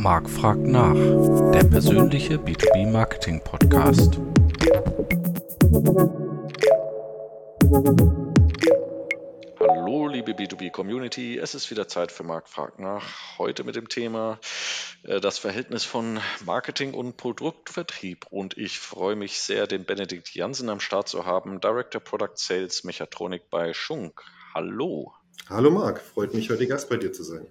Marc fragt nach, der persönliche B2B Marketing Podcast. Hallo liebe B2B Community, es ist wieder Zeit für Marc fragt nach. Heute mit dem Thema äh, das Verhältnis von Marketing und Produktvertrieb. Und ich freue mich sehr, den Benedikt Jansen am Start zu haben, Director Product Sales Mechatronik bei Schunk. Hallo. Hallo Marc, freut mich heute Gast bei dir zu sein.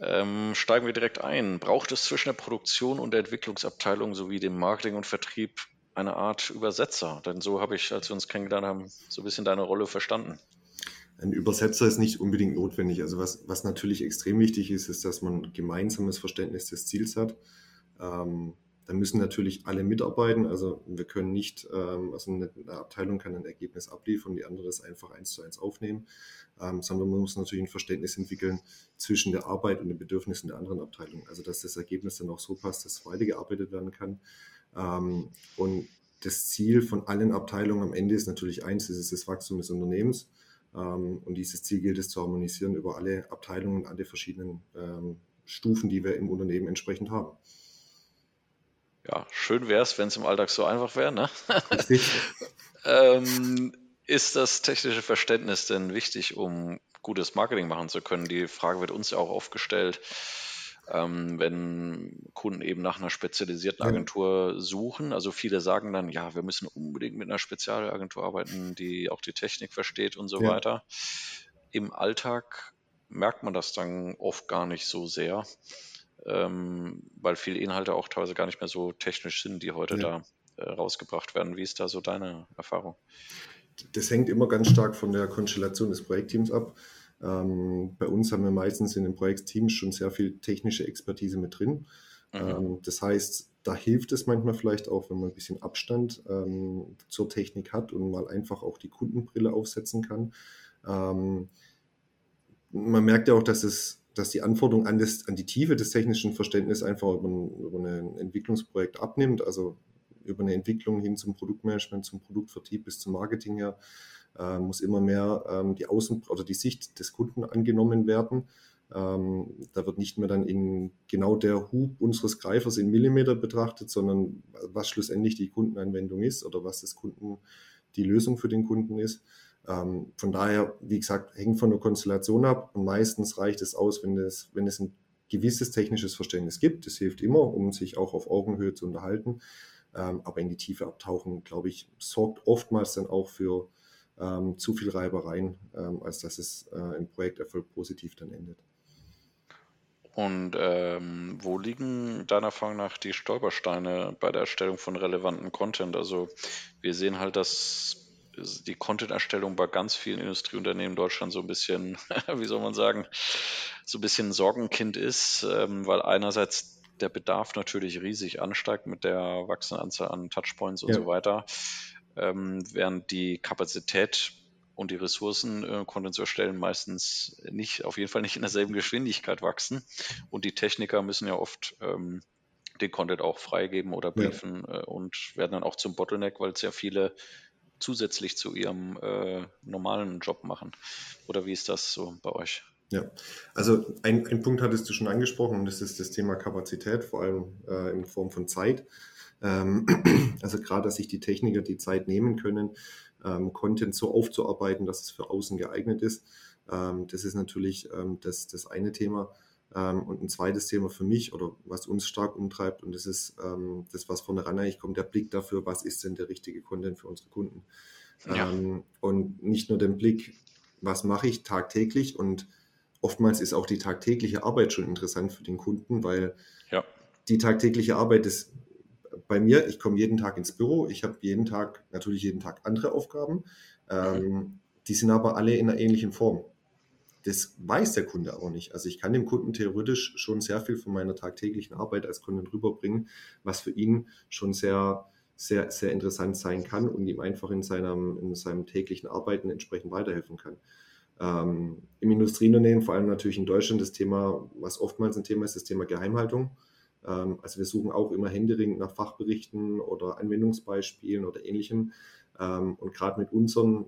Ähm, steigen wir direkt ein. Braucht es zwischen der Produktion und der Entwicklungsabteilung sowie dem Marketing und Vertrieb eine Art Übersetzer? Denn so habe ich, als wir uns kennengelernt haben, so ein bisschen deine Rolle verstanden. Ein Übersetzer ist nicht unbedingt notwendig. Also was, was natürlich extrem wichtig ist, ist, dass man gemeinsames Verständnis des Ziels hat. Ähm, da müssen natürlich alle mitarbeiten. Also wir können nicht, ähm, also eine, Abteilung kann ein Ergebnis abliefern, die andere das einfach eins zu eins aufnehmen, ähm, sondern man muss natürlich ein Verständnis entwickeln zwischen der Arbeit und den Bedürfnissen der anderen Abteilung. Also dass das Ergebnis dann auch so passt, dass weitergearbeitet werden kann. Ähm, und das Ziel von allen Abteilungen am Ende ist natürlich eins, das ist das Wachstum des Unternehmens. Und dieses Ziel gilt es zu harmonisieren über alle Abteilungen, alle verschiedenen Stufen, die wir im Unternehmen entsprechend haben. Ja, schön wäre es, wenn es im Alltag so einfach wäre. Ne? ähm, ist das technische Verständnis denn wichtig, um gutes Marketing machen zu können? Die Frage wird uns ja auch oft gestellt, ähm, wenn Kunden eben nach einer spezialisierten Agentur suchen. Also viele sagen dann, ja, wir müssen unbedingt mit einer Spezialagentur arbeiten, die auch die Technik versteht und so ja. weiter. Im Alltag merkt man das dann oft gar nicht so sehr ähm, weil viele Inhalte auch teilweise gar nicht mehr so technisch sind, die heute ja. da äh, rausgebracht werden. Wie ist da so deine Erfahrung? Das hängt immer ganz stark von der Konstellation des Projektteams ab. Ähm, bei uns haben wir meistens in den Projektteams schon sehr viel technische Expertise mit drin. Mhm. Ähm, das heißt, da hilft es manchmal vielleicht auch, wenn man ein bisschen Abstand ähm, zur Technik hat und mal einfach auch die Kundenbrille aufsetzen kann. Ähm, man merkt ja auch, dass es dass die Anforderung an, das, an die Tiefe des technischen Verständnisses einfach über ein, über ein Entwicklungsprojekt abnimmt, also über eine Entwicklung hin zum Produktmanagement, zum Produktvertrieb bis zum Marketing her, äh, muss immer mehr ähm, die Außen- oder die Sicht des Kunden angenommen werden. Ähm, da wird nicht mehr dann in genau der Hub unseres Greifers in Millimeter betrachtet, sondern was schlussendlich die Kundenanwendung ist oder was das Kunden, die Lösung für den Kunden ist. Ähm, von daher, wie gesagt, hängt von der Konstellation ab und meistens reicht es aus, wenn es, wenn es ein gewisses technisches Verständnis gibt. Das hilft immer, um sich auch auf Augenhöhe zu unterhalten. Ähm, aber in die Tiefe abtauchen, glaube ich, sorgt oftmals dann auch für ähm, zu viel Reibereien, ähm, als dass es äh, im Projekterfolg positiv dann endet. Und ähm, wo liegen deiner Erfahrung nach die Stolpersteine bei der Erstellung von relevanten Content? Also wir sehen halt, dass die Content-Erstellung bei ganz vielen Industrieunternehmen in Deutschland so ein bisschen, wie soll man sagen, so ein bisschen ein Sorgenkind ist, ähm, weil einerseits der Bedarf natürlich riesig ansteigt mit der wachsenden Anzahl an Touchpoints und ja. so weiter, ähm, während die Kapazität und die Ressourcen, äh, Content zu erstellen, meistens nicht, auf jeden Fall nicht in derselben Geschwindigkeit wachsen. Und die Techniker müssen ja oft ähm, den Content auch freigeben oder briefen ja. äh, und werden dann auch zum Bottleneck, weil es ja viele zusätzlich zu ihrem äh, normalen Job machen? Oder wie ist das so bei euch? Ja, also ein, ein Punkt hattest du schon angesprochen und das ist das Thema Kapazität, vor allem äh, in Form von Zeit. Ähm, also gerade, dass sich die Techniker die Zeit nehmen können, ähm, Content so aufzuarbeiten, dass es für außen geeignet ist. Ähm, das ist natürlich ähm, das, das eine Thema. Ähm, und ein zweites Thema für mich oder was uns stark umtreibt, und das ist ähm, das, was vorne ran eigentlich kommt, der Blick dafür, was ist denn der richtige Content für unsere Kunden. Ja. Ähm, und nicht nur den Blick, was mache ich tagtäglich und oftmals ist auch die tagtägliche Arbeit schon interessant für den Kunden, weil ja. die tagtägliche Arbeit ist bei mir, ich komme jeden Tag ins Büro, ich habe jeden Tag, natürlich jeden Tag andere Aufgaben, mhm. die sind aber alle in einer ähnlichen Form. Das weiß der Kunde aber nicht. Also ich kann dem Kunden theoretisch schon sehr viel von meiner tagtäglichen Arbeit als Kunden rüberbringen, was für ihn schon sehr, sehr, sehr interessant sein kann und ihm einfach in seinem, in seinem täglichen Arbeiten entsprechend weiterhelfen kann. Ähm, Im Industrieunternehmen, vor allem natürlich in Deutschland, das Thema, was oftmals ein Thema ist, das Thema Geheimhaltung. Ähm, also wir suchen auch immer händeringend nach Fachberichten oder Anwendungsbeispielen oder ähnlichem. Ähm, und gerade mit unseren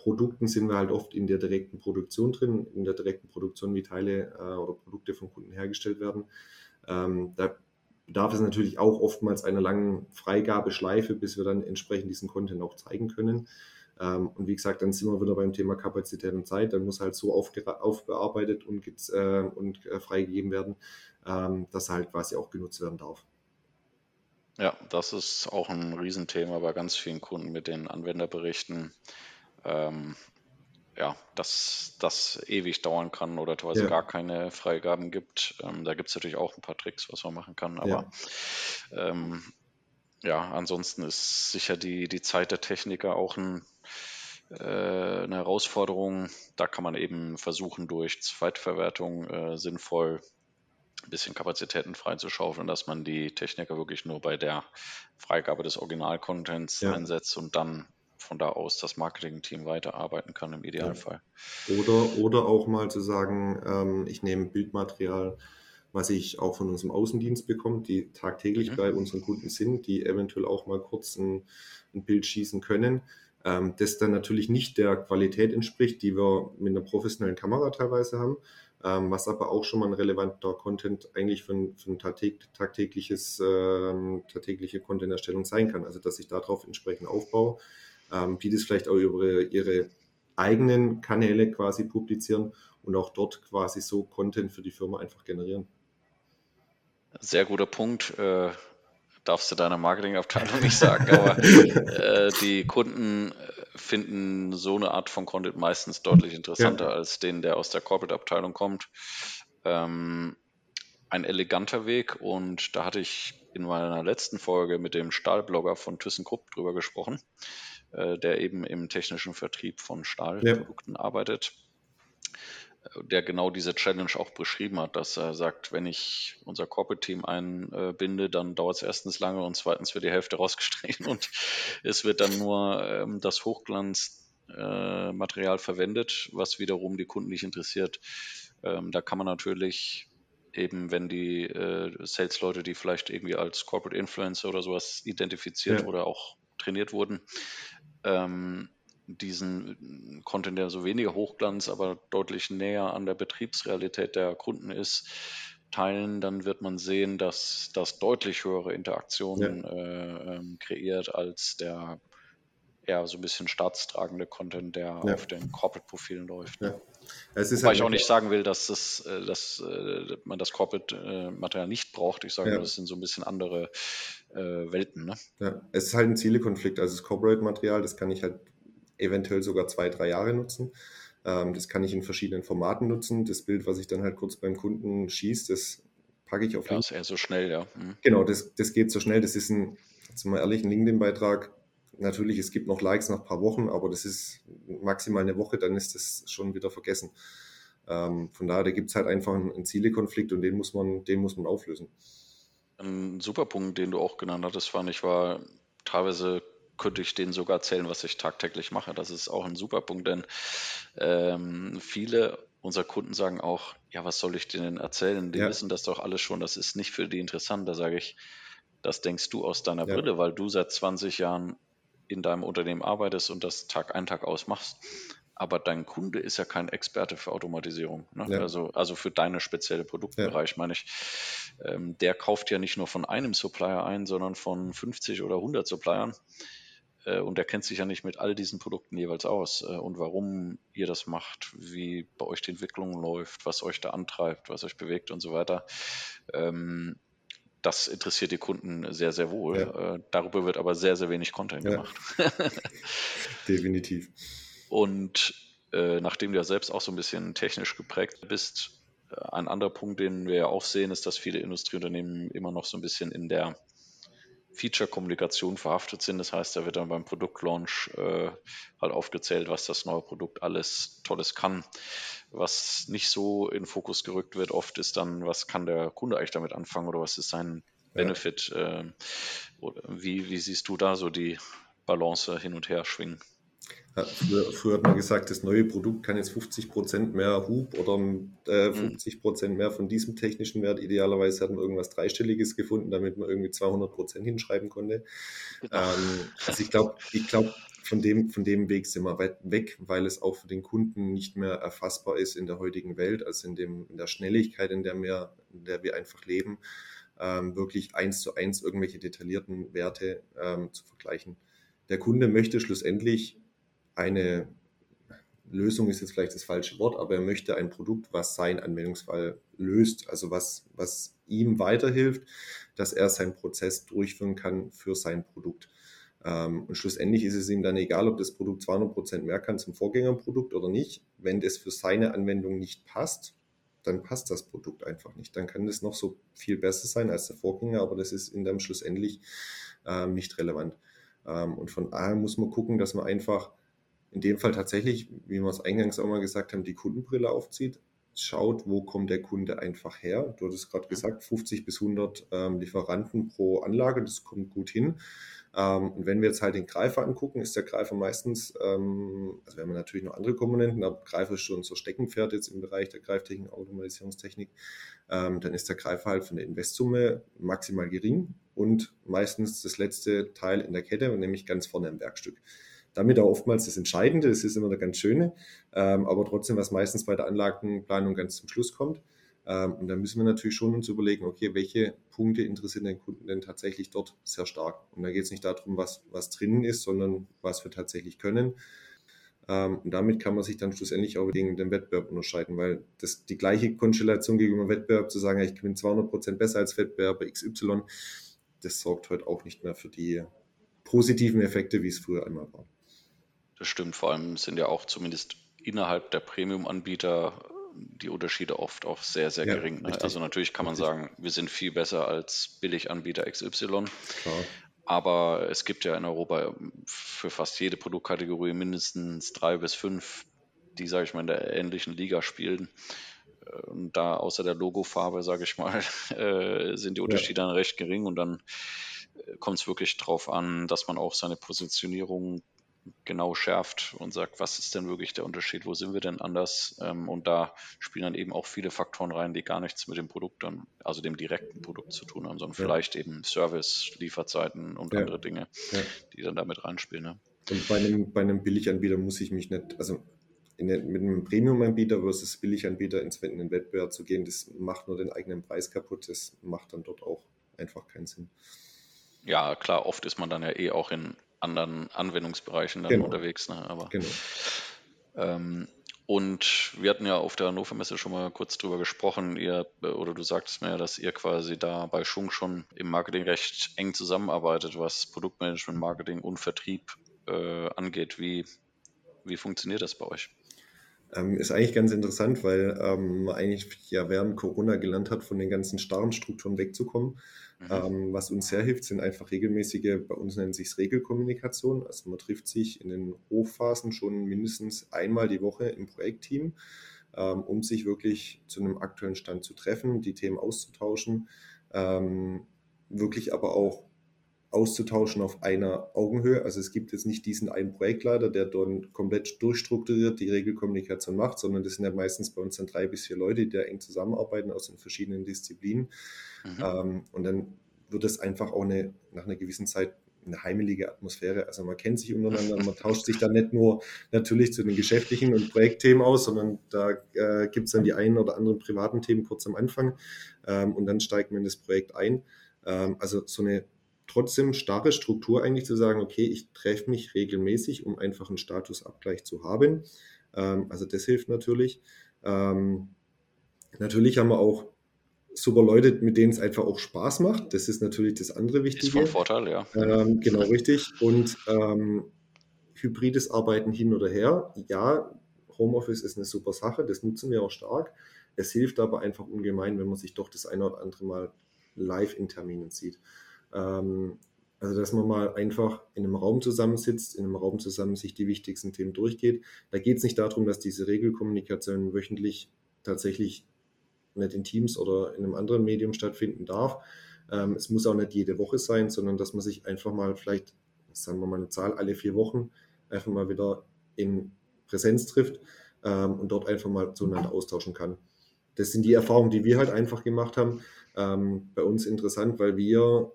Produkten sind wir halt oft in der direkten Produktion drin, in der direkten Produktion, wie Teile äh, oder Produkte von Kunden hergestellt werden. Ähm, da bedarf es natürlich auch oftmals einer langen Freigabeschleife, bis wir dann entsprechend diesen Content auch zeigen können. Ähm, und wie gesagt, dann sind wir wieder beim Thema Kapazität und Zeit. Dann muss halt so aufbearbeitet und, äh, und äh, freigegeben werden, ähm, dass er halt quasi auch genutzt werden darf. Ja, das ist auch ein Riesenthema bei ganz vielen Kunden mit den Anwenderberichten. Ähm, ja, dass das ewig dauern kann oder teilweise ja. gar keine Freigaben gibt. Ähm, da gibt es natürlich auch ein paar Tricks, was man machen kann. Aber ja, ähm, ja ansonsten ist sicher die, die Zeit der Techniker auch ein, äh, eine Herausforderung. Da kann man eben versuchen, durch Zweitverwertung äh, sinnvoll ein bisschen Kapazitäten freizuschaufeln, dass man die Techniker wirklich nur bei der Freigabe des Original-Contents ja. einsetzt und dann von da aus das Marketing-Team weiterarbeiten kann im Idealfall. Oder, oder auch mal zu sagen, ähm, ich nehme Bildmaterial, was ich auch von unserem Außendienst bekomme, die tagtäglich mhm. bei unseren Kunden sind, die eventuell auch mal kurz ein, ein Bild schießen können, ähm, das dann natürlich nicht der Qualität entspricht, die wir mit einer professionellen Kamera teilweise haben, ähm, was aber auch schon mal ein relevanter Content eigentlich für ein, für ein tagtägliches, ähm, tagtägliche Content-Erstellung sein kann. Also dass ich darauf entsprechend aufbaue, ähm, die das vielleicht auch über ihre eigenen Kanäle quasi publizieren und auch dort quasi so Content für die Firma einfach generieren. Sehr guter Punkt. Äh, darfst du deiner Marketingabteilung nicht sagen, aber äh, die Kunden finden so eine Art von Content meistens deutlich interessanter ja. als den, der aus der Corporate-Abteilung kommt. Ähm, ein eleganter Weg und da hatte ich in meiner letzten Folge mit dem Stahlblogger von ThyssenKrupp drüber gesprochen, äh, der eben im technischen Vertrieb von Stahlprodukten ja. arbeitet der genau diese Challenge auch beschrieben hat, dass er sagt, wenn ich unser Corporate-Team einbinde, dann dauert es erstens lange und zweitens wird die Hälfte rausgestrichen und es wird dann nur ähm, das Hochglanzmaterial äh, verwendet, was wiederum die Kunden nicht interessiert. Ähm, da kann man natürlich eben, wenn die äh, Sales-Leute, die vielleicht irgendwie als Corporate Influencer oder sowas identifiziert ja. oder auch trainiert wurden, ähm, diesen Content, der so weniger Hochglanz, aber deutlich näher an der Betriebsrealität der Kunden ist, teilen, dann wird man sehen, dass das deutlich höhere Interaktionen ja. äh, ähm, kreiert als der eher so ein bisschen staatstragende Content, der ja. auf den Corporate-Profilen läuft. Ja. Es ist Wobei halt ich auch nicht sagen will, dass, das, äh, dass äh, man das Corporate-Material nicht braucht. Ich sage nur, das sind so ein bisschen andere äh, Welten. Ne? Ja, es ist halt ein Zielekonflikt. Also das Corporate-Material, das kann ich halt eventuell sogar zwei, drei Jahre nutzen. Ähm, das kann ich in verschiedenen Formaten nutzen. Das Bild, was ich dann halt kurz beim Kunden schieße, das packe ich auf LinkedIn. Das ist eher so schnell, ja. Mhm. Genau, das, das geht so schnell. Das ist ein, jetzt mal ehrlich, ein LinkedIn-Beitrag. Natürlich, es gibt noch Likes nach ein paar Wochen, aber das ist maximal eine Woche, dann ist das schon wieder vergessen. Ähm, von daher, da gibt es halt einfach einen, einen Zielekonflikt und den muss man, den muss man auflösen. Ein super Punkt, den du auch genannt hattest, fand ich, war teilweise könnte ich denen sogar erzählen, was ich tagtäglich mache. Das ist auch ein super Punkt, denn ähm, viele unserer Kunden sagen auch, ja, was soll ich denen erzählen? Die ja. wissen das doch alles schon, das ist nicht für die interessant. Da sage ich, das denkst du aus deiner ja. Brille, weil du seit 20 Jahren in deinem Unternehmen arbeitest und das Tag ein, Tag aus machst. Aber dein Kunde ist ja kein Experte für Automatisierung. Ne? Ja. Also, also für deine spezielle Produktbereich, meine ich. Ähm, der kauft ja nicht nur von einem Supplier ein, sondern von 50 oder 100 Suppliern. Äh, und er kennt sich ja nicht mit all diesen Produkten jeweils aus äh, und warum ihr das macht, wie bei euch die Entwicklung läuft, was euch da antreibt, was euch bewegt und so weiter. Ähm, das interessiert die Kunden sehr, sehr wohl. Ja. Äh, darüber wird aber sehr, sehr wenig Content ja. gemacht. Definitiv. Und äh, nachdem du ja selbst auch so ein bisschen technisch geprägt bist, ein anderer Punkt, den wir ja auch sehen, ist, dass viele Industrieunternehmen immer noch so ein bisschen in der Feature-Kommunikation verhaftet sind. Das heißt, da wird dann beim Produktlaunch äh, halt aufgezählt, was das neue Produkt alles Tolles kann. Was nicht so in Fokus gerückt wird, oft ist dann, was kann der Kunde eigentlich damit anfangen oder was ist sein Benefit? Ja. Äh, wie, wie siehst du da so die Balance hin und her schwingen? Früher, früher, hat man gesagt, das neue Produkt kann jetzt 50% mehr Hub oder äh, 50% hm. mehr von diesem technischen Wert. Idealerweise hat man irgendwas Dreistelliges gefunden, damit man irgendwie 200% hinschreiben konnte. Genau. Ähm, also ich glaube, ich glaube, von dem, von dem Weg sind wir weit weg, weil es auch für den Kunden nicht mehr erfassbar ist in der heutigen Welt, also in, dem, in der Schnelligkeit, in der wir, in der wir einfach leben, ähm, wirklich eins zu eins irgendwelche detaillierten Werte ähm, zu vergleichen. Der Kunde möchte schlussendlich eine Lösung ist jetzt vielleicht das falsche Wort, aber er möchte ein Produkt, was seinen Anwendungsfall löst, also was, was ihm weiterhilft, dass er seinen Prozess durchführen kann für sein Produkt. Ähm, und schlussendlich ist es ihm dann egal, ob das Produkt 200 Prozent mehr kann zum Vorgängerprodukt oder nicht. Wenn das für seine Anwendung nicht passt, dann passt das Produkt einfach nicht. Dann kann das noch so viel besser sein als der Vorgänger, aber das ist in dem schlussendlich ähm, nicht relevant. Ähm, und von daher muss man gucken, dass man einfach in dem Fall tatsächlich, wie wir es eingangs auch mal gesagt haben, die Kundenbrille aufzieht, schaut, wo kommt der Kunde einfach her. Du hattest gerade gesagt, 50 bis 100 ähm, Lieferanten pro Anlage, das kommt gut hin. Ähm, und wenn wir jetzt halt den Greifer angucken, ist der Greifer meistens, ähm, also wir haben natürlich noch andere Komponenten, aber Greifer ist schon so Steckenpferd jetzt im Bereich der Greiftechnik, Automatisierungstechnik, ähm, dann ist der Greifer halt von der Investsumme maximal gering und meistens das letzte Teil in der Kette, nämlich ganz vorne im Werkstück damit auch oftmals das Entscheidende, das ist immer der ganz schöne, ähm, aber trotzdem, was meistens bei der Anlagenplanung ganz zum Schluss kommt. Ähm, und da müssen wir natürlich schon uns überlegen, okay, welche Punkte interessieren den Kunden denn tatsächlich dort sehr stark? Und da geht es nicht darum, was, was drinnen ist, sondern was wir tatsächlich können. Ähm, und damit kann man sich dann schlussendlich auch gegen den Wettbewerb unterscheiden, weil das die gleiche Konstellation gegenüber Wettbewerb zu sagen, ich bin 200 Prozent besser als Wettbewerber XY, das sorgt heute auch nicht mehr für die positiven Effekte, wie es früher einmal war. Das stimmt, vor allem sind ja auch zumindest innerhalb der Premium-Anbieter die Unterschiede oft auch sehr, sehr ja, gering. Ne? Also natürlich kann man richtig. sagen, wir sind viel besser als Billiganbieter XY. Klar. Aber es gibt ja in Europa für fast jede Produktkategorie mindestens drei bis fünf, die, sage ich mal, in der ähnlichen Liga spielen. Und da außer der Logofarbe, sage ich mal, äh, sind die Unterschiede ja. dann recht gering und dann äh, kommt es wirklich darauf an, dass man auch seine Positionierung genau schärft und sagt, was ist denn wirklich der Unterschied, wo sind wir denn anders? Ähm, und da spielen dann eben auch viele Faktoren rein, die gar nichts mit dem Produkt dann, also dem direkten Produkt zu tun haben, sondern ja. vielleicht eben Service, Lieferzeiten und ja. andere Dinge, ja. die dann damit reinspielen. Ne? Und bei einem, bei einem Billiganbieter muss ich mich nicht, also der, mit einem Premium-Anbieter versus Billiganbieter ins in den Wettbewerb zu gehen, das macht nur den eigenen Preis kaputt, das macht dann dort auch einfach keinen Sinn. Ja, klar, oft ist man dann ja eh auch in anderen Anwendungsbereichen dann genau. unterwegs. Ne? Aber, genau. Ähm, und wir hatten ja auf der Hannover Messe schon mal kurz drüber gesprochen, ihr, oder du sagtest mir ja, dass ihr quasi da bei Schunk schon im Marketing recht eng zusammenarbeitet, was Produktmanagement, Marketing und Vertrieb äh, angeht. Wie, wie funktioniert das bei euch? Ähm, ist eigentlich ganz interessant, weil ähm, man eigentlich ja während Corona gelernt hat, von den ganzen starren Strukturen wegzukommen Mhm. Ähm, was uns sehr hilft, sind einfach regelmäßige, bei uns nennt sich es Regelkommunikation. Also man trifft sich in den Hochphasen schon mindestens einmal die Woche im Projektteam, ähm, um sich wirklich zu einem aktuellen Stand zu treffen, die Themen auszutauschen, ähm, wirklich aber auch auszutauschen auf einer Augenhöhe. Also es gibt jetzt nicht diesen einen Projektleiter, der dann komplett durchstrukturiert die Regelkommunikation macht, sondern das sind ja meistens bei uns dann drei bis vier Leute, die da eng zusammenarbeiten aus den verschiedenen Disziplinen. Mhm. Ähm, und dann wird es einfach auch eine, nach einer gewissen Zeit eine heimelige Atmosphäre. Also man kennt sich untereinander, man tauscht sich dann nicht nur natürlich zu den geschäftlichen und Projektthemen aus, sondern da äh, gibt es dann die einen oder anderen privaten Themen kurz am Anfang ähm, und dann steigt man in das Projekt ein. Ähm, also so eine trotzdem starre Struktur eigentlich zu sagen, okay, ich treffe mich regelmäßig, um einfach einen Statusabgleich zu haben. Ähm, also das hilft natürlich. Ähm, natürlich haben wir auch super Leute, mit denen es einfach auch Spaß macht. Das ist natürlich das andere Wichtige. Ist von Vorteil, ja. Ähm, genau, richtig. Und ähm, hybrides Arbeiten hin oder her, ja, Homeoffice ist eine super Sache, das nutzen wir auch stark. Es hilft aber einfach ungemein, wenn man sich doch das eine oder andere Mal live in Terminen sieht. Ähm, also, dass man mal einfach in einem Raum zusammensitzt, in einem Raum zusammen sich die wichtigsten Themen durchgeht. Da geht es nicht darum, dass diese Regelkommunikation wöchentlich tatsächlich nicht in Teams oder in einem anderen Medium stattfinden darf. Ähm, es muss auch nicht jede Woche sein, sondern dass man sich einfach mal vielleicht, sagen wir mal eine Zahl, alle vier Wochen einfach mal wieder in Präsenz trifft ähm, und dort einfach mal zueinander austauschen kann. Das sind die Erfahrungen, die wir halt einfach gemacht haben. Ähm, bei uns interessant, weil wir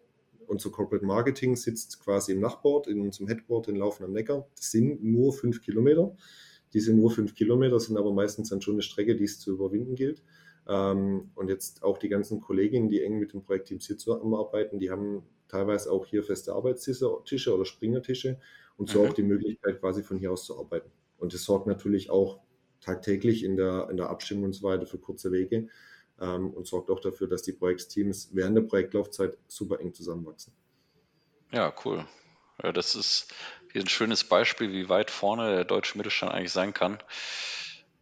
unser Corporate Marketing sitzt quasi im Nachbord, in unserem Headboard in Laufen am Neckar. Das sind nur fünf Kilometer. Diese nur fünf Kilometer sind aber meistens dann schon eine Strecke, die es zu überwinden gilt. Ähm, und jetzt auch die ganzen Kolleginnen, die eng mit dem Projektteam hier zusammenarbeiten, die haben teilweise auch hier feste Arbeitstische oder Springertische und so mhm. auch die Möglichkeit, quasi von hier aus zu arbeiten. Und das sorgt natürlich auch tagtäglich in der, in der Abstimmung und so weiter für kurze Wege ähm, und sorgt auch dafür, dass die Projektteams während der Projektlaufzeit super eng zusammenwachsen. Ja, cool. Ja, das ist ein schönes Beispiel, wie weit vorne der deutsche Mittelstand eigentlich sein kann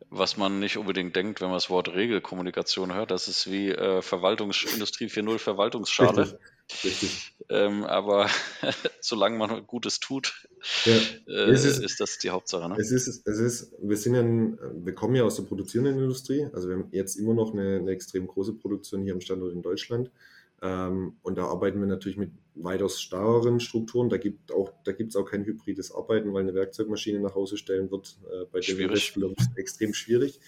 was man nicht unbedingt denkt, wenn man das Wort Regelkommunikation hört. Das ist wie äh, Verwaltungsindustrie 4.0 Verwaltungsschale. Richtig. Richtig. Ähm, aber solange man Gutes tut, ja. äh, ist, ist, das die Hauptsache. Ne? Es ist, es ist, wir sind ja, wir kommen ja aus der produzierenden Industrie. Also wir haben jetzt immer noch eine, eine extrem große Produktion hier am Standort in Deutschland. Ähm, und da arbeiten wir natürlich mit weitaus starreren Strukturen. Da gibt auch, es auch kein hybrides Arbeiten, weil eine Werkzeugmaschine nach Hause stellen wird äh, bei schwierig. dem extrem schwierig.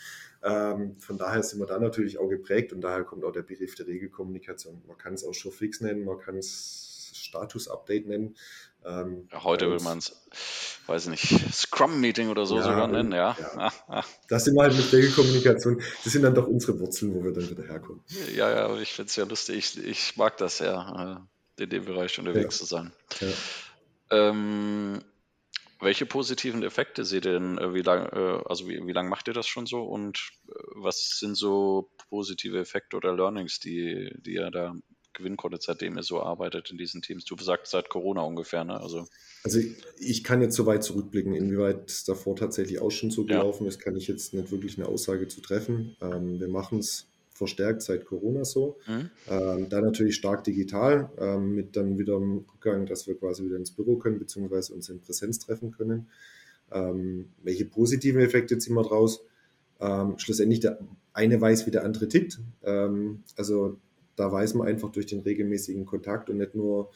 Ähm, von daher sind wir da natürlich auch geprägt und daher kommt auch der Begriff der Regelkommunikation. Man kann es auch Showfix nennen, man kann es Status-Update nennen. Ähm, ja, heute will man es, weiß nicht, Scrum-Meeting oder so ja, sogar nennen, ja. ja. Das sind wir halt mit Regelkommunikation, das sind dann doch unsere Wurzeln, wo wir dann wieder herkommen. Ja, ja, ich finde es ja lustig. Ich, ich mag das ja, äh, in dem Bereich unterwegs zu sein. Ähm, welche positiven Effekte seht ihr denn? Äh, wie lang, äh, also wie, wie lange macht ihr das schon so? Und was sind so positive Effekte oder Learnings, die, die ihr da gewinnen konntet, seitdem ihr so arbeitet in diesen Teams? Du sagst seit Corona ungefähr, ne? Also, also ich kann jetzt so weit zurückblicken, inwieweit es davor tatsächlich auch schon so gelaufen ja. ist, kann ich jetzt nicht wirklich eine Aussage zu treffen. Ähm, wir machen es verstärkt seit Corona so. Mhm. Ähm, da natürlich stark digital, ähm, mit dann wieder dem Rückgang, dass wir quasi wieder ins Büro können, beziehungsweise uns in Präsenz treffen können. Ähm, welche positiven Effekte ziehen wir draus? Ähm, schlussendlich der eine weiß, wie der andere tickt. Ähm, also da weiß man einfach durch den regelmäßigen Kontakt und nicht nur,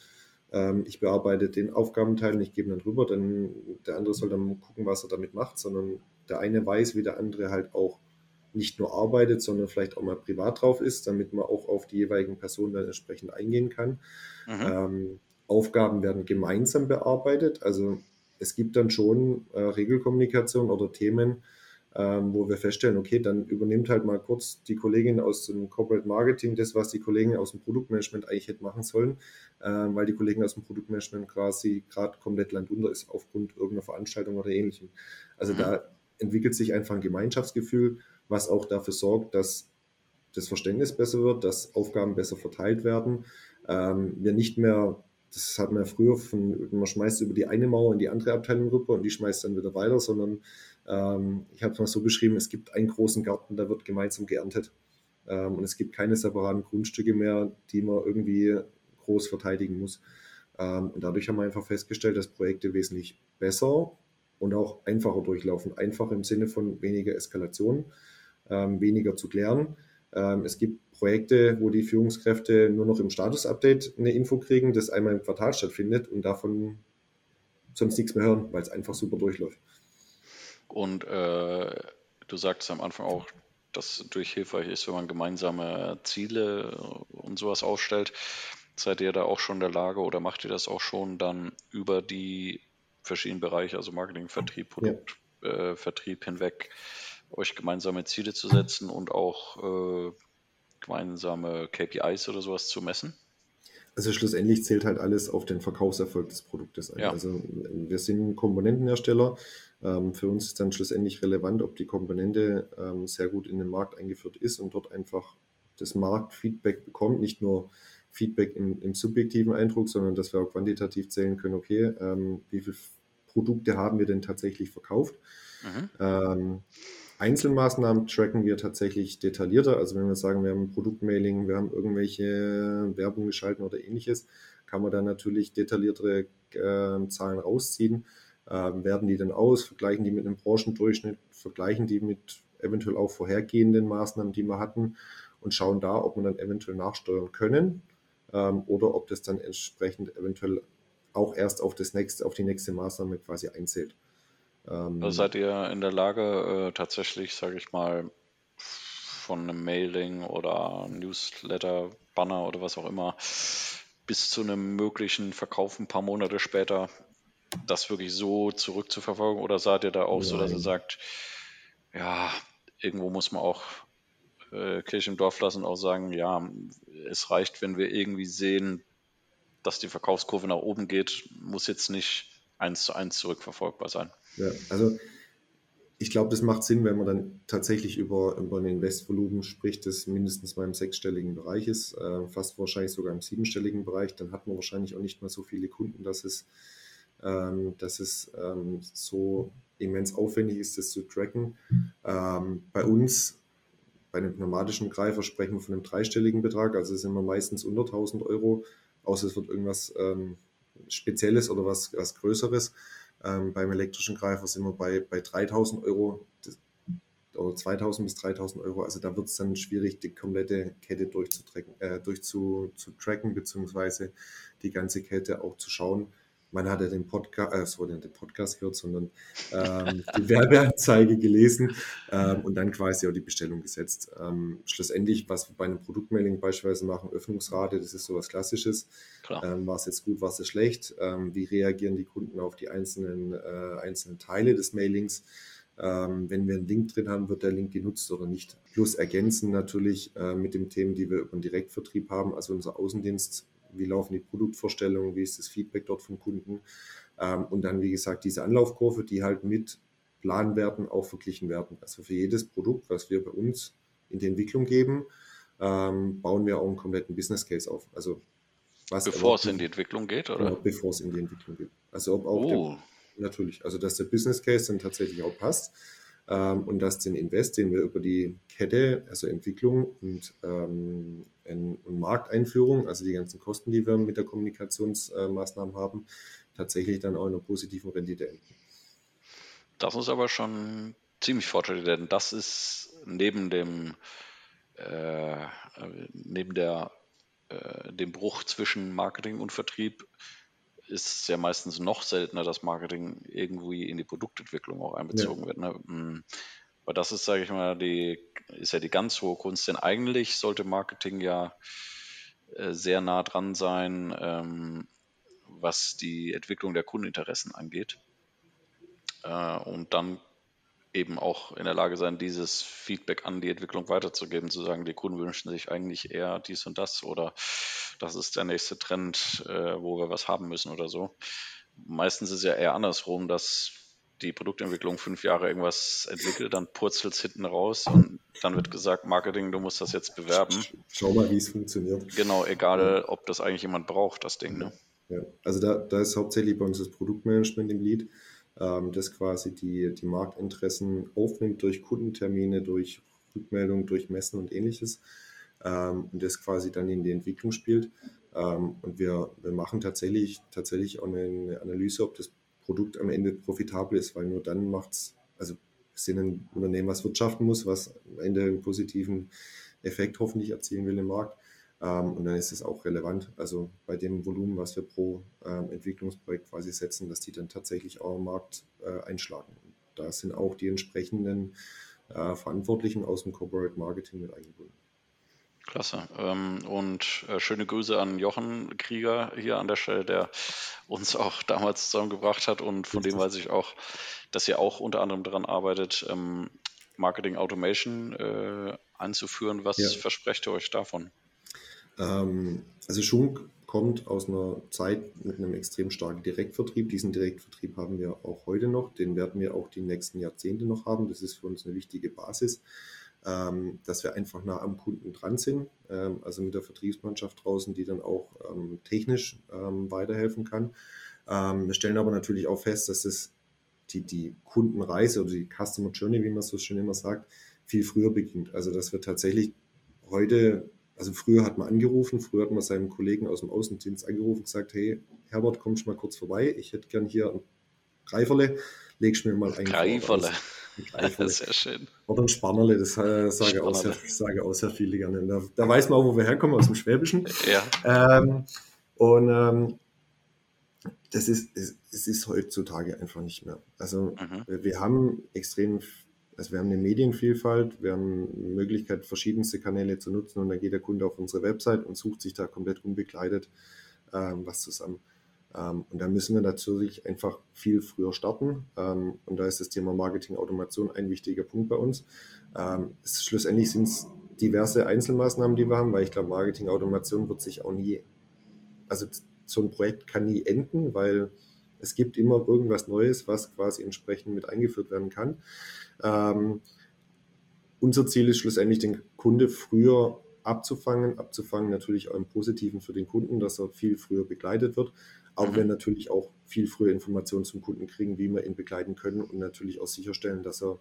ähm, ich bearbeite den Aufgabenteil und ich gebe dann rüber, dann der andere soll dann gucken, was er damit macht, sondern der eine weiß, wie der andere halt auch nicht nur arbeitet, sondern vielleicht auch mal privat drauf ist, damit man auch auf die jeweiligen Personen dann entsprechend eingehen kann. Mhm. Ähm, Aufgaben werden gemeinsam bearbeitet, also es gibt dann schon äh, Regelkommunikation oder Themen, ähm, wo wir feststellen, okay, dann übernimmt halt mal kurz die Kollegin aus dem Corporate Marketing das, was die Kollegin aus dem Produktmanagement eigentlich hätte machen sollen, äh, weil die Kollegin aus dem Produktmanagement quasi gerade komplett landunter ist aufgrund irgendeiner Veranstaltung oder ähnlichem. Also mhm. da entwickelt sich einfach ein Gemeinschaftsgefühl, was auch dafür sorgt, dass das Verständnis besser wird, dass Aufgaben besser verteilt werden, ähm, wir nicht mehr das hat man ja früher von, man schmeißt über die eine Mauer in die andere Abteilung rüber und die schmeißt dann wieder weiter, sondern ähm, ich habe es mal so beschrieben, es gibt einen großen Garten, da wird gemeinsam geerntet. Ähm, und es gibt keine separaten Grundstücke mehr, die man irgendwie groß verteidigen muss. Ähm, und dadurch haben wir einfach festgestellt, dass Projekte wesentlich besser und auch einfacher durchlaufen. Einfach im Sinne von weniger Eskalation, weniger zu klären. Ähm, es gibt Projekte, wo die Führungskräfte nur noch im Status-Update eine Info kriegen, das einmal im Quartal stattfindet und davon sonst nichts mehr hören, weil es einfach super durchläuft. Und äh, du sagtest am Anfang auch, dass durch hilfreich ist, wenn man gemeinsame Ziele und sowas aufstellt. Seid ihr da auch schon in der Lage oder macht ihr das auch schon dann über die verschiedenen Bereiche, also Marketing, Vertrieb, Produktvertrieb ja. äh, hinweg, euch gemeinsame Ziele zu setzen und auch äh, gemeinsame KPIs oder sowas zu messen? Also schlussendlich zählt halt alles auf den Verkaufserfolg des Produktes ein. Ja. Also wir sind Komponentenhersteller. Ähm, für uns ist dann schlussendlich relevant, ob die Komponente ähm, sehr gut in den Markt eingeführt ist und dort einfach das Marktfeedback bekommt, nicht nur Feedback im, im subjektiven Eindruck, sondern dass wir auch quantitativ zählen können, okay, ähm, wie viele Produkte haben wir denn tatsächlich verkauft. Mhm. Einzelmaßnahmen tracken wir tatsächlich detaillierter. Also wenn wir sagen, wir haben ein Produktmailing, wir haben irgendwelche Werbung geschalten oder ähnliches, kann man da natürlich detailliertere äh, Zahlen rausziehen. Ähm, werten die dann aus, vergleichen die mit einem Branchendurchschnitt, vergleichen die mit eventuell auch vorhergehenden Maßnahmen, die wir hatten und schauen da, ob wir dann eventuell nachsteuern können ähm, oder ob das dann entsprechend eventuell auch erst auf, das nächste, auf die nächste Maßnahme quasi einzählt. Ähm, also seid ihr in der Lage, äh, tatsächlich, sage ich mal, von einem Mailing oder Newsletter, Banner oder was auch immer, bis zu einem möglichen Verkauf ein paar Monate später das wirklich so zurückzuverfolgen? Oder seid ihr da auch so, dass ihr sagt, ja, irgendwo muss man auch äh, Kirche im Dorf lassen und auch sagen, ja, es reicht, wenn wir irgendwie sehen, dass die Verkaufskurve nach oben geht, muss jetzt nicht eins zu eins zurückverfolgbar sein. Ja, also ich glaube, das macht Sinn, wenn man dann tatsächlich über, über ein Investvolumen spricht, das mindestens mal im sechsstelligen Bereich ist, äh, fast wahrscheinlich sogar im siebenstelligen Bereich. Dann hat man wahrscheinlich auch nicht mehr so viele Kunden, dass es, ähm, dass es ähm, so immens aufwendig ist, das zu tracken. Ähm, bei uns, bei einem pneumatischen Greifer, sprechen wir von einem dreistelligen Betrag, also sind wir meistens unter 1000 Euro, außer es wird irgendwas ähm, Spezielles oder was, was Größeres. Ähm, beim elektrischen Greifer sind wir bei, bei 3000 Euro oder 2000 bis 3000 Euro. Also da wird es dann schwierig, die komplette Kette durchzutracken, äh, durchzutracken, beziehungsweise die ganze Kette auch zu schauen man hat ja den Podcast, äh, so den Podcast gehört, sondern ähm, die Werbeanzeige gelesen ähm, und dann quasi auch die Bestellung gesetzt. Ähm, schlussendlich, was wir bei einem Produktmailing beispielsweise machen, Öffnungsrate, das ist so was Klassisches. Ähm, war es jetzt gut, war es schlecht? Ähm, wie reagieren die Kunden auf die einzelnen, äh, einzelnen Teile des Mailings? Ähm, wenn wir einen Link drin haben, wird der Link genutzt oder nicht. Plus ergänzen natürlich äh, mit den Themen, die wir über den Direktvertrieb haben, also unser Außendienst wie laufen die Produktvorstellungen, wie ist das Feedback dort vom Kunden. Ähm, und dann, wie gesagt, diese Anlaufkurve, die halt mit Planwerten auch verglichen werden. Also für jedes Produkt, was wir bei uns in die Entwicklung geben, ähm, bauen wir auch einen kompletten Business Case auf. Also was bevor es in die Entwicklung geht, oder? Genau, bevor es in die Entwicklung geht. Also ob auch oh. der, natürlich, also dass der Business Case dann tatsächlich auch passt ähm, und dass den Invest, den wir über die Kette, also Entwicklung und, ähm, und Markteinführung, also die ganzen Kosten, die wir mit der Kommunikationsmaßnahmen haben, tatsächlich dann auch in einer positiven Rendite enden. Das ist aber schon ziemlich fortschrittlich, denn das ist neben dem äh, neben der, äh, dem Bruch zwischen Marketing und Vertrieb ist es ja meistens noch seltener, dass Marketing irgendwie in die Produktentwicklung auch einbezogen ja. wird. Ne? Mm. Aber das ist, sage ich mal, die, ist ja die ganz hohe Kunst, denn eigentlich sollte Marketing ja äh, sehr nah dran sein, ähm, was die Entwicklung der Kundeninteressen angeht. Äh, und dann eben auch in der Lage sein, dieses Feedback an die Entwicklung weiterzugeben, zu sagen, die Kunden wünschen sich eigentlich eher dies und das oder das ist der nächste Trend, äh, wo wir was haben müssen oder so. Meistens ist es ja eher andersrum, dass die Produktentwicklung fünf Jahre irgendwas entwickelt, dann purzelt es hinten raus und dann wird gesagt, Marketing, du musst das jetzt bewerben. Schau mal, wie es funktioniert. Genau, egal, ob das eigentlich jemand braucht, das Ding. Ne? Ja, also da, da ist hauptsächlich bei uns das Produktmanagement im Lead ähm, das quasi die, die Marktinteressen aufnimmt durch Kundentermine, durch Rückmeldungen, durch Messen und ähnliches ähm, und das quasi dann in die Entwicklung spielt. Ähm, und wir, wir machen tatsächlich, tatsächlich auch eine Analyse, ob das Produkt am Ende profitabel ist, weil nur dann macht es, also sind ein Unternehmen, was wirtschaften muss, was am Ende einen positiven Effekt hoffentlich erzielen will im Markt. Ähm, und dann ist es auch relevant, also bei dem Volumen, was wir pro ähm, Entwicklungsprojekt quasi setzen, dass die dann tatsächlich auch am Markt äh, einschlagen. Und da sind auch die entsprechenden äh, Verantwortlichen aus dem Corporate Marketing mit eingebunden. Klasse. Ähm, und äh, schöne Grüße an Jochen Krieger hier an der Stelle, der uns auch damals zusammengebracht hat und von dem weiß ich auch, dass ihr auch unter anderem daran arbeitet, ähm, Marketing Automation äh, einzuführen. Was ja. versprecht ihr euch davon? Ähm, also Schunk kommt aus einer Zeit mit einem extrem starken Direktvertrieb. Diesen Direktvertrieb haben wir auch heute noch. Den werden wir auch die nächsten Jahrzehnte noch haben. Das ist für uns eine wichtige Basis, ähm, dass wir einfach nah am Kunden dran sind. Ähm, also mit der Vertriebsmannschaft draußen, die dann auch ähm, technisch ähm, weiterhelfen kann. Ähm, wir stellen aber natürlich auch fest, dass das die, die Kundenreise oder die Customer Journey, wie man so schön immer sagt, viel früher beginnt. Also dass wir tatsächlich heute also früher hat man angerufen, früher hat man seinem Kollegen aus dem Außendienst angerufen und gesagt, hey, Herbert, kommst du mal kurz vorbei, ich hätte gern hier ein Greiferle, legst mir mal ein Greiferle. Greiferle. Sehr schön. Oder ein Spannerle, das äh, sage, auch sehr, sage auch sehr viele gerne. Da, da, weiß man auch, wo wir herkommen, aus dem Schwäbischen. Ja. Ähm, und ähm, das ist, es, es, ist heutzutage einfach nicht mehr. Also mhm. wir haben extrem also wir haben eine Medienvielfalt, wir haben die Möglichkeit, verschiedenste Kanäle zu nutzen und dann geht der Kunde auf unsere Website und sucht sich da komplett unbekleidet ähm, was zusammen. Ähm, und da müssen wir natürlich einfach viel früher starten. Ähm, und da ist das Thema Marketing-Automation ein wichtiger Punkt bei uns. Ähm, es, schlussendlich sind es diverse Einzelmaßnahmen, die wir haben, weil ich glaube, Marketing-Automation wird sich auch nie, also so ein Projekt kann nie enden, weil es gibt immer irgendwas Neues, was quasi entsprechend mit eingeführt werden kann. Ähm, unser Ziel ist schlussendlich, den Kunde früher abzufangen, abzufangen natürlich auch im Positiven für den Kunden, dass er viel früher begleitet wird, aber mhm. wir natürlich auch viel früher Informationen zum Kunden kriegen, wie wir ihn begleiten können und natürlich auch sicherstellen, dass er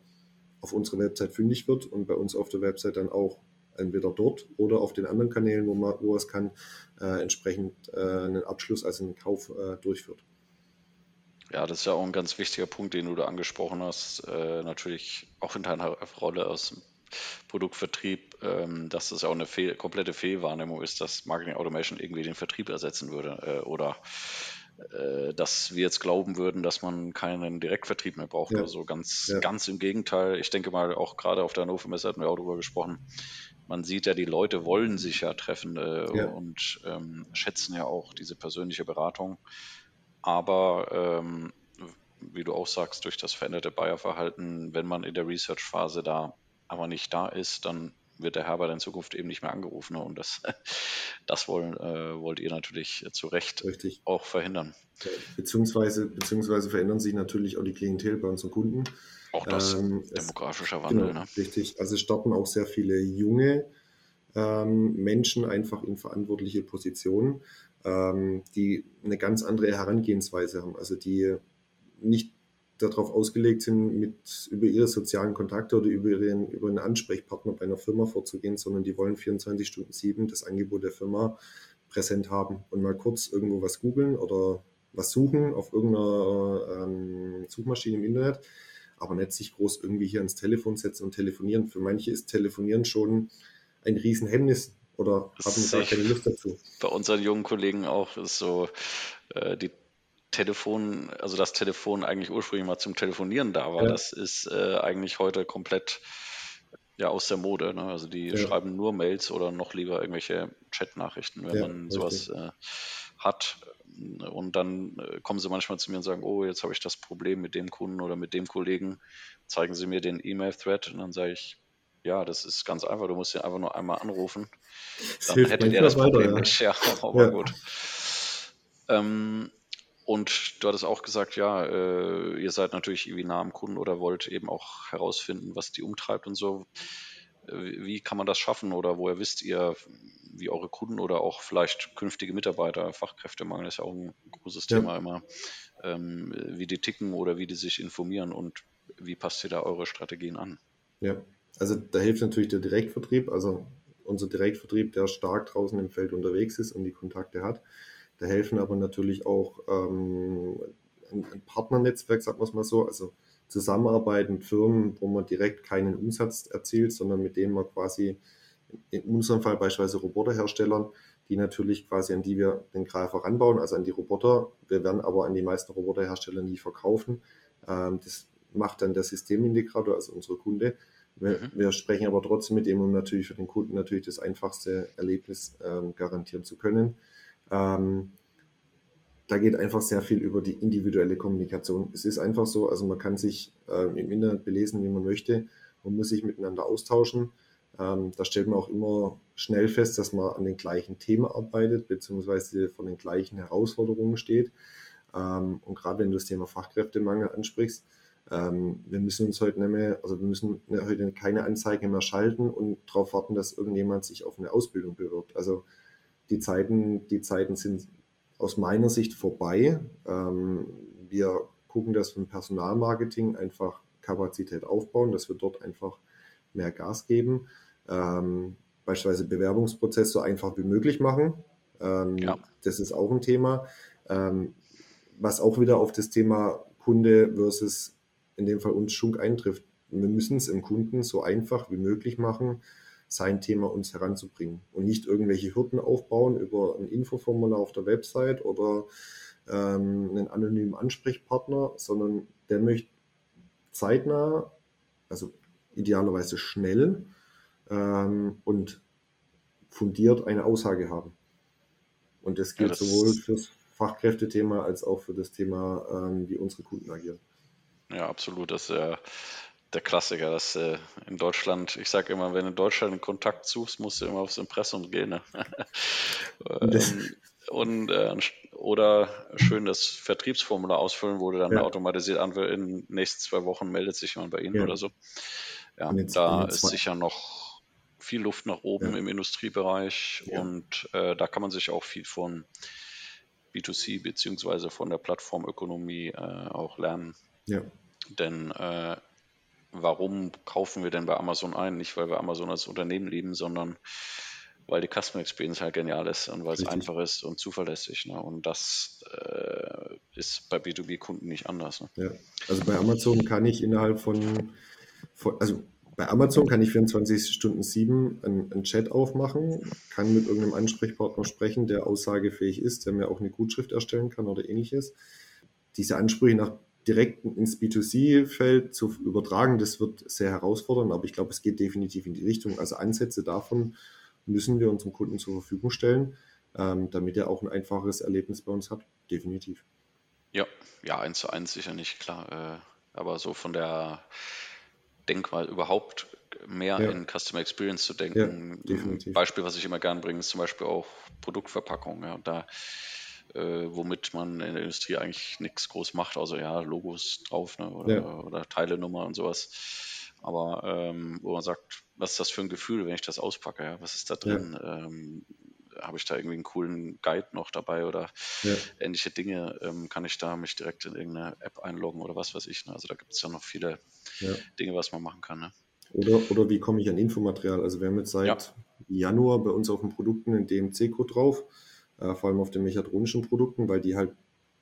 auf unserer Website fündig wird und bei uns auf der Website dann auch entweder dort oder auf den anderen Kanälen, wo, man, wo es kann, äh, entsprechend äh, einen Abschluss, also einen Kauf äh, durchführt. Ja, das ist ja auch ein ganz wichtiger Punkt, den du da angesprochen hast. Äh, natürlich auch in deiner Rolle aus dem Produktvertrieb, ähm, dass das auch eine fehl, komplette Fehlwahrnehmung ist, dass Marketing Automation irgendwie den Vertrieb ersetzen würde äh, oder äh, dass wir jetzt glauben würden, dass man keinen Direktvertrieb mehr braucht. Ja. Also ganz, ja. ganz im Gegenteil. Ich denke mal, auch gerade auf der Hannover Messe hatten wir auch darüber gesprochen. Man sieht ja, die Leute wollen sich ja treffen äh, ja. und ähm, schätzen ja auch diese persönliche Beratung. Aber ähm, wie du auch sagst, durch das veränderte Buyer-Verhalten, wenn man in der Research-Phase da aber nicht da ist, dann wird der Herbert in Zukunft eben nicht mehr angerufen. Und das, das wollen, äh, wollt ihr natürlich zu Recht Richtig. auch verhindern. Beziehungsweise, beziehungsweise verändern sich natürlich auch die Klientel bei unseren Kunden. Auch das ähm, demografischer Wandel. Genau, ne? Richtig. Also starten auch sehr viele junge ähm, Menschen einfach in verantwortliche Positionen, ähm, die eine ganz andere Herangehensweise haben. Also die nicht darauf ausgelegt sind, mit über ihre sozialen Kontakte oder über ihren, über einen Ansprechpartner bei einer Firma vorzugehen, sondern die wollen 24 Stunden sieben das Angebot der Firma präsent haben und mal kurz irgendwo was googeln oder was suchen auf irgendeiner ähm, Suchmaschine im Internet, aber nicht sich groß irgendwie hier ans Telefon setzen und telefonieren. Für manche ist Telefonieren schon ein Riesenhemmnis oder haben gar keine Lust dazu. Bei unseren jungen Kollegen auch ist so, äh, die Telefon, also das Telefon eigentlich ursprünglich mal zum Telefonieren da war, ja. das ist äh, eigentlich heute komplett ja aus der Mode. Ne? Also die ja. schreiben nur Mails oder noch lieber irgendwelche Chat-Nachrichten, wenn ja, man sowas äh, hat. Und dann äh, kommen sie manchmal zu mir und sagen, oh, jetzt habe ich das Problem mit dem Kunden oder mit dem Kollegen, zeigen sie mir den E-Mail-Thread und dann sage ich, ja, das ist ganz einfach, du musst ihn einfach nur einmal anrufen. Dann hättet ihr das Problem weiter, nicht. Ja, aber gut. Ähm, und du hattest auch gesagt, ja, äh, ihr seid natürlich irgendwie nah am Kunden oder wollt eben auch herausfinden, was die umtreibt und so. Äh, wie kann man das schaffen oder woher wisst ihr, wie eure Kunden oder auch vielleicht künftige Mitarbeiter, Fachkräftemangel ist ja auch ein großes ja. Thema immer, ähm, wie die ticken oder wie die sich informieren und wie passt ihr da eure Strategien an? Ja, also da hilft natürlich der Direktvertrieb, also unser Direktvertrieb, der stark draußen im Feld unterwegs ist und die Kontakte hat. Da helfen aber natürlich auch ähm, ein, ein Partnernetzwerk, sagen wir es mal so, also Zusammenarbeit mit Firmen, wo man direkt keinen Umsatz erzielt, sondern mit denen man quasi, in unserem Fall beispielsweise Roboterherstellern, die natürlich quasi an die wir den Greifer ranbauen, also an die Roboter. Wir werden aber an die meisten Roboterhersteller nie verkaufen. Ähm, das macht dann der Systemintegrator, also unsere Kunde. Wir, mhm. wir, sprechen aber trotzdem mit ihm, um natürlich für den Kunden natürlich das einfachste Erlebnis ähm, garantieren zu können. Ähm, da geht einfach sehr viel über die individuelle Kommunikation. Es ist einfach so, also man kann sich äh, im Internet belesen, wie man möchte. Man muss sich miteinander austauschen. Ähm, da stellt man auch immer schnell fest, dass man an den gleichen Themen arbeitet, beziehungsweise vor den gleichen Herausforderungen steht. Ähm, und gerade wenn du das Thema Fachkräftemangel ansprichst, ähm, wir müssen uns heute nicht mehr, also wir müssen heute keine Anzeige mehr schalten und darauf warten, dass irgendjemand sich auf eine Ausbildung bewirbt. Also die Zeiten, die Zeiten sind aus meiner Sicht vorbei. Ähm, wir gucken, dass wir im Personalmarketing einfach Kapazität aufbauen, dass wir dort einfach mehr Gas geben. Ähm, beispielsweise Bewerbungsprozess so einfach wie möglich machen. Ähm, ja. Das ist auch ein Thema. Ähm, was auch wieder auf das Thema Kunde versus in dem Fall uns Schunk eintrifft. Wir müssen es im Kunden so einfach wie möglich machen, sein Thema uns heranzubringen und nicht irgendwelche Hürden aufbauen über ein Infoformular auf der Website oder ähm, einen anonymen Ansprechpartner, sondern der möchte zeitnah, also idealerweise schnell ähm, und fundiert eine Aussage haben. Und das gilt das- sowohl fürs Fachkräftethema als auch für das Thema, ähm, wie unsere Kunden agieren. Ja, absolut. Das ist ja der Klassiker. Das, äh, in Deutschland, ich sage immer, wenn du in Deutschland einen Kontakt suchst, musst du immer aufs Impressum gehen. Ne? Ähm, und, äh, oder schön das Vertriebsformular ausfüllen, wo du dann Ja. automatisiert antwortet, in den nächsten zwei Wochen meldet sich jemand bei Ihnen Ja. oder so. Ja, jetzt- da ist sicher noch viel Luft nach oben Ja. im Industriebereich und äh, da kann man sich auch viel von B2C beziehungsweise von der Plattformökonomie äh, auch lernen. Ja, Denn äh, warum kaufen wir denn bei Amazon ein? Nicht, weil wir Amazon als Unternehmen lieben, sondern weil die Customer Experience halt genial ist und weil es einfach ist und zuverlässig. Ne? Und das äh, ist bei B2B-Kunden nicht anders. Ne? ja. Also bei Amazon kann ich innerhalb von, von also bei Amazon kann ich 24 Stunden 7 einen, einen Chat aufmachen, kann mit irgendeinem Ansprechpartner sprechen, der aussagefähig ist, der mir auch eine Gutschrift erstellen kann oder ähnliches. Diese Ansprüche nach direkt ins B2C-Feld zu übertragen, das wird sehr herausfordernd, aber ich glaube, es geht definitiv in die Richtung. Also Ansätze davon müssen wir unserem Kunden zur Verfügung stellen, ähm, damit er auch ein einfaches Erlebnis bei uns hat. Definitiv. Ja, ja, eins zu eins sicher nicht, klar. Äh, aber so von der Denkweise überhaupt mehr Ja. in Customer Experience zu denken. Ja, Beispiel, was ich immer gern bringe, ist zum Beispiel auch Produktverpackung. Ja, da, äh, womit man in der Industrie eigentlich nichts groß macht, außer ja, Logos drauf ne, oder, Ja. oder Teilenummer und sowas. Aber ähm, wo man sagt, was ist das für ein Gefühl, wenn ich das auspacke? Ja? Was ist da drin? Ähm, Habe ich da irgendwie einen coolen Guide noch dabei oder Ja. ähnliche Dinge, ähm, kann ich da mich direkt in irgendeine App einloggen oder was weiß ich. Ne? Also da gibt es ja noch viele Ja. Dinge, was man machen kann. Ne? Oder, oder wie komme ich an Infomaterial? Also wir haben jetzt seit Ja. Januar bei uns auf den Produkten einen DMC-Code drauf, äh, vor allem auf den mechatronischen Produkten, weil die halt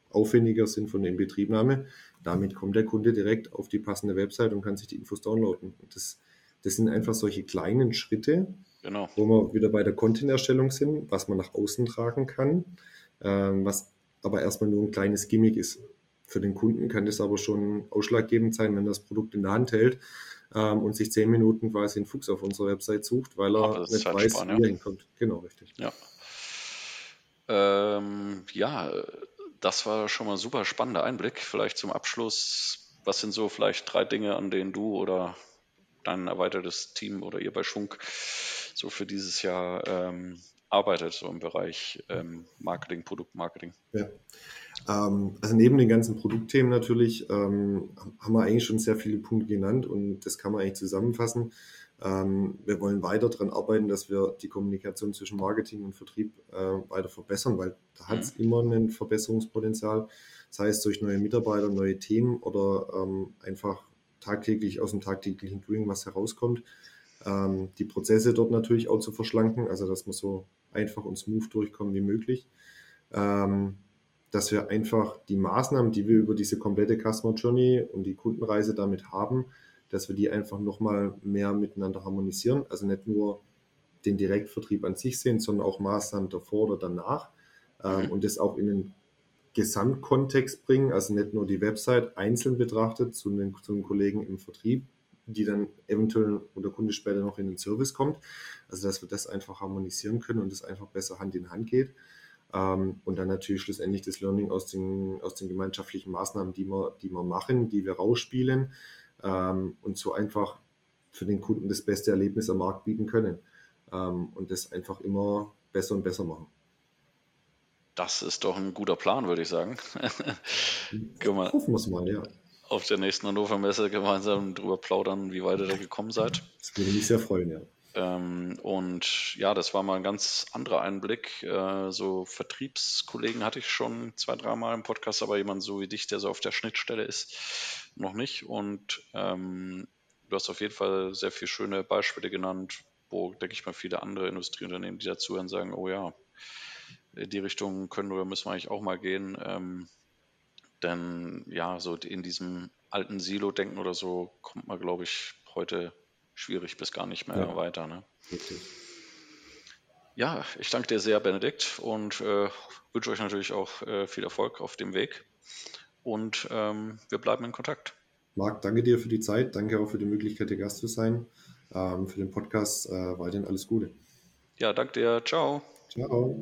aufwendiger sind von der Inbetriebnahme. Damit kommt der Kunde direkt auf die passende Website und kann sich die Infos downloaden. Das, das sind einfach solche kleinen Schritte, Genau. wo wir wieder bei der Content-Erstellung sind, was man nach außen tragen kann, ähm, was aber erstmal nur ein kleines Gimmick ist. Für den Kunden kann das aber schon ausschlaggebend sein, wenn er das Produkt in der Hand hält ähm, und sich zehn Minuten quasi einen Fuchs auf unserer Website sucht, weil er nicht weiß, wie er hinkommt. Genau, richtig. Ja. Ähm, ja, das war schon mal super spannender Einblick. Vielleicht zum Abschluss, was sind so vielleicht drei Dinge, an denen du oder dein erweitertes Team oder ihr bei Schunk so für dieses Jahr ähm, arbeitet, so im Bereich ähm, Marketing, Produktmarketing? Ja. Ähm, also neben den ganzen Produktthemen natürlich ähm, haben wir eigentlich schon sehr viele Punkte genannt und das kann man eigentlich zusammenfassen. Ähm, wir wollen weiter daran arbeiten, dass wir die Kommunikation zwischen Marketing und Vertrieb äh, weiter verbessern, weil da hat es immer ein Verbesserungspotenzial, sei es durch neue Mitarbeiter, neue Themen oder ähm, einfach tagtäglich aus dem tagtäglichen Doing was herauskommt. Ähm, die Prozesse dort natürlich auch zu verschlanken, also dass wir so einfach und smooth durchkommen wie möglich. Ähm, dass wir einfach die Maßnahmen, die wir über diese komplette Customer Journey und die Kundenreise damit haben, dass wir die einfach nochmal mehr miteinander harmonisieren. Also nicht nur den Direktvertrieb an sich sehen, sondern auch Maßnahmen davor oder danach ähm, Mhm. und das auch in den Gesamtkontext bringen, also nicht nur die Website einzeln betrachtet zu den, zu den Kollegen im Vertrieb, die dann eventuell oder Kunde später noch in den Service kommt. Also dass wir das einfach harmonisieren können und es einfach besser Hand in Hand geht. Ähm, und dann natürlich schlussendlich das Learning aus den, aus den gemeinschaftlichen Maßnahmen, die wir, die wir machen, die wir rausspielen ähm, und so einfach für den Kunden das beste Erlebnis am Markt bieten können. Ähm, und das einfach immer besser und besser machen. Das ist doch ein guter Plan, würde ich sagen. Hoffen wir es mal, ja. auf der nächsten Hannover Messe gemeinsam drüber plaudern, wie weit ihr da gekommen seid. Das würde mich sehr freuen, ja. Ähm, und ja, das war mal ein ganz anderer Einblick. Äh, so Vertriebskollegen hatte ich schon zwei, dreimal im Podcast, aber jemand so wie dich, der so auf der Schnittstelle ist, noch nicht. Und ähm, du hast auf jeden Fall sehr viele schöne Beispiele genannt, wo, denke ich mal, viele andere Industrieunternehmen, die dazuhören, sagen, oh ja, in die Richtung können oder müssen wir eigentlich auch mal gehen. Ähm, denn ja, so in diesem alten Silo-Denken oder so kommt man, glaube ich, heute schwierig bis gar nicht mehr Ja. weiter. Ne? Richtig. Ja, ich danke dir sehr, Benedikt, und äh, wünsche euch natürlich auch äh, viel Erfolg auf dem Weg. Und ähm, wir bleiben in Kontakt. Marc, danke dir für die Zeit. Danke auch für die Möglichkeit, der Gast zu sein. Ähm, für den Podcast äh, weiterhin alles Gute. Ja, danke dir. Ciao. Ciao.